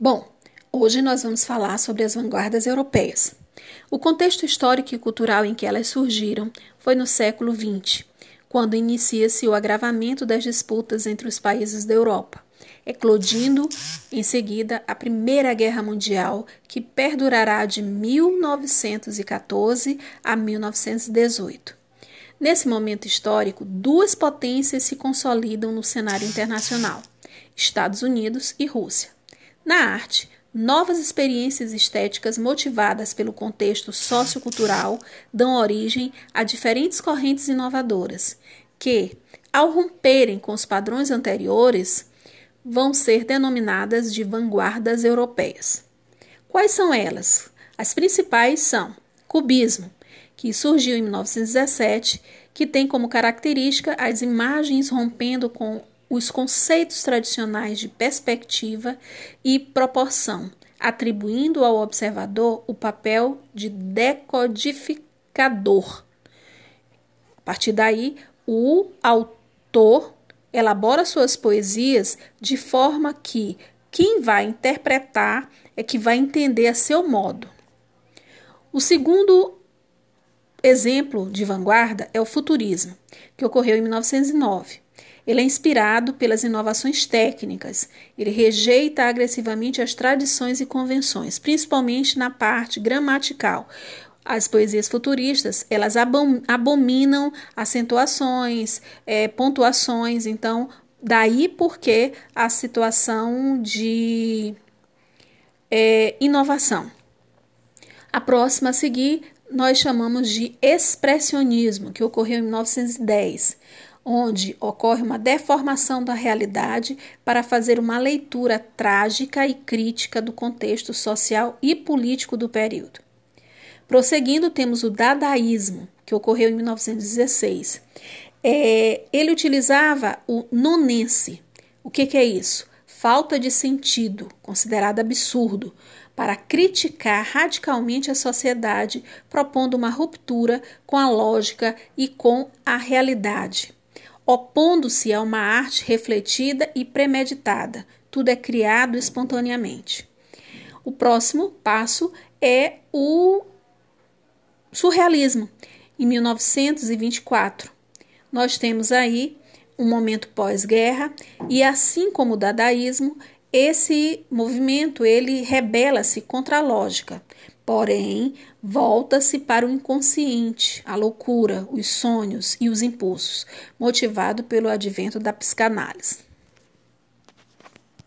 Bom, hoje nós vamos falar sobre as vanguardas europeias. O contexto histórico e cultural em que elas surgiram foi no século XX, quando inicia-se o agravamento das disputas entre os países da Europa, eclodindo em seguida a Primeira Guerra Mundial, que perdurará de 1914 a 1918. Nesse momento histórico, duas potências se consolidam no cenário internacional: Estados Unidos e Rússia. Na arte, novas experiências estéticas motivadas pelo contexto sociocultural dão origem a diferentes correntes inovadoras, que, ao romperem com os padrões anteriores, vão ser denominadas de vanguardas europeias. Quais são elas? As principais são Cubismo, que surgiu em 1917, que tem como característica as imagens rompendo com os conceitos tradicionais de perspectiva e proporção, atribuindo ao observador o papel de decodificador. A partir daí, o autor elabora suas poesias de forma que quem vai interpretar é que vai entender a seu modo. O segundo exemplo de vanguarda é o futurismo, que ocorreu em 1909. Ele é inspirado pelas inovações técnicas. Ele rejeita agressivamente as tradições e convenções, principalmente na parte gramatical. As poesias futuristas, elas abominam acentuações, é, pontuações, então, daí porque a situação de é, inovação. A próxima a seguir nós chamamos de expressionismo, que ocorreu em 1910 onde ocorre uma deformação da realidade para fazer uma leitura trágica e crítica do contexto social e político do período. Prosseguindo, temos o dadaísmo, que ocorreu em 1916. É, ele utilizava o nonense. O que, que é isso? Falta de sentido, considerado absurdo, para criticar radicalmente a sociedade, propondo uma ruptura com a lógica e com a realidade opondo-se a uma arte refletida e premeditada. Tudo é criado espontaneamente. O próximo passo é o surrealismo, em 1924. Nós temos aí um momento pós-guerra e assim como o dadaísmo, esse movimento ele rebela-se contra a lógica, porém volta-se para o inconsciente, a loucura, os sonhos e os impulsos, motivado pelo advento da psicanálise.